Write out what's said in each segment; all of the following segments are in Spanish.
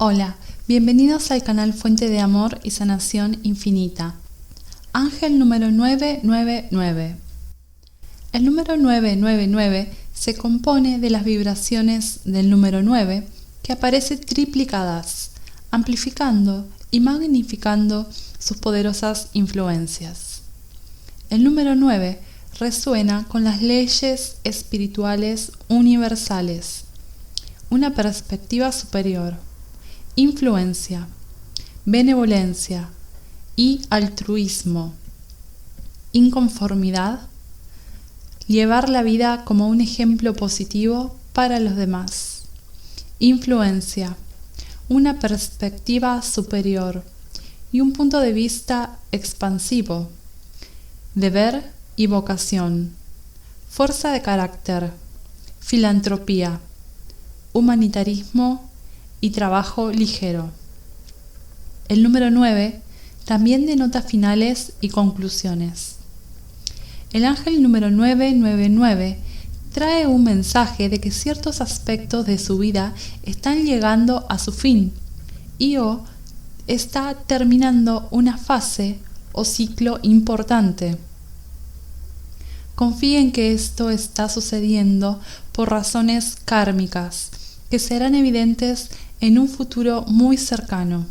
Hola, bienvenidos al canal Fuente de Amor y Sanación Infinita. Ángel número 999. El número 999 se compone de las vibraciones del número 9 que aparece triplicadas, amplificando y magnificando sus poderosas influencias. El número 9 resuena con las leyes espirituales universales, una perspectiva superior influencia, benevolencia y altruismo, inconformidad, llevar la vida como un ejemplo positivo para los demás, influencia, una perspectiva superior y un punto de vista expansivo, deber y vocación, fuerza de carácter, filantropía, humanitarismo y trabajo ligero. El número 9 también denota finales y conclusiones. El ángel número 999 trae un mensaje de que ciertos aspectos de su vida están llegando a su fin y o está terminando una fase o ciclo importante. Confíe en que esto está sucediendo por razones kármicas que serán evidentes en un futuro muy cercano.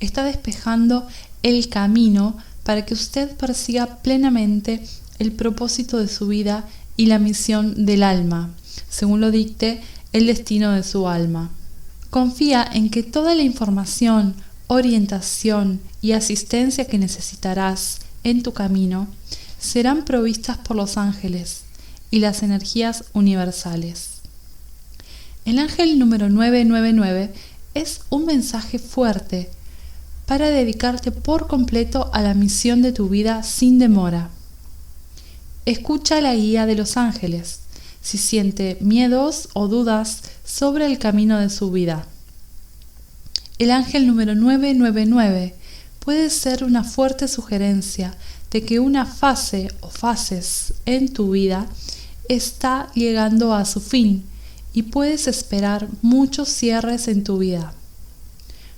Está despejando el camino para que usted persiga plenamente el propósito de su vida y la misión del alma, según lo dicte el destino de su alma. Confía en que toda la información, orientación y asistencia que necesitarás en tu camino serán provistas por los ángeles y las energías universales. El ángel número 999 es un mensaje fuerte para dedicarte por completo a la misión de tu vida sin demora. Escucha la guía de los ángeles si siente miedos o dudas sobre el camino de su vida. El ángel número 999 puede ser una fuerte sugerencia de que una fase o fases en tu vida está llegando a su fin y puedes esperar muchos cierres en tu vida.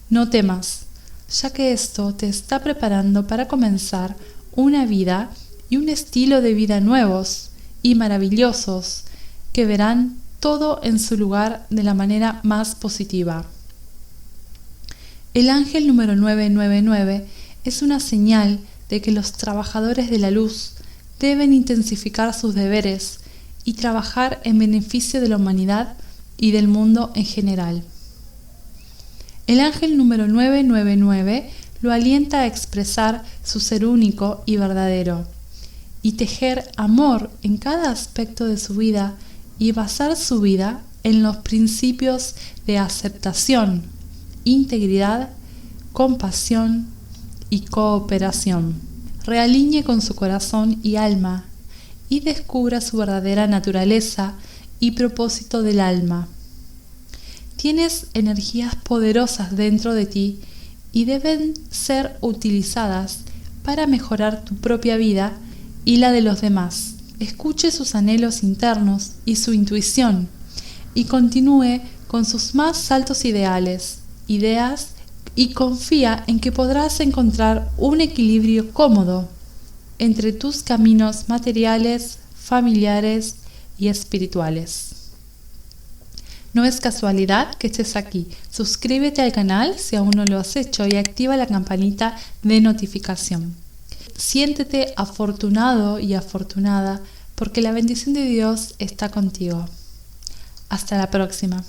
No temas, ya que esto te está preparando para comenzar una vida y un estilo de vida nuevos y maravillosos que verán todo en su lugar de la manera más positiva. El ángel número 999 es una señal de que los trabajadores de la luz deben intensificar sus deberes y trabajar en beneficio de la humanidad y del mundo en general. El ángel número 999 lo alienta a expresar su ser único y verdadero, y tejer amor en cada aspecto de su vida y basar su vida en los principios de aceptación, integridad, compasión y cooperación. Realinee con su corazón y alma y descubra su verdadera naturaleza y propósito del alma. Tienes energías poderosas dentro de ti y deben ser utilizadas para mejorar tu propia vida y la de los demás. Escuche sus anhelos internos y su intuición y continúe con sus más altos ideales, ideas y confía en que podrás encontrar un equilibrio cómodo entre tus caminos materiales, familiares y espirituales. No es casualidad que estés aquí. Suscríbete al canal si aún no lo has hecho y activa la campanita de notificación. Siéntete afortunado y afortunada porque la bendición de Dios está contigo. Hasta la próxima.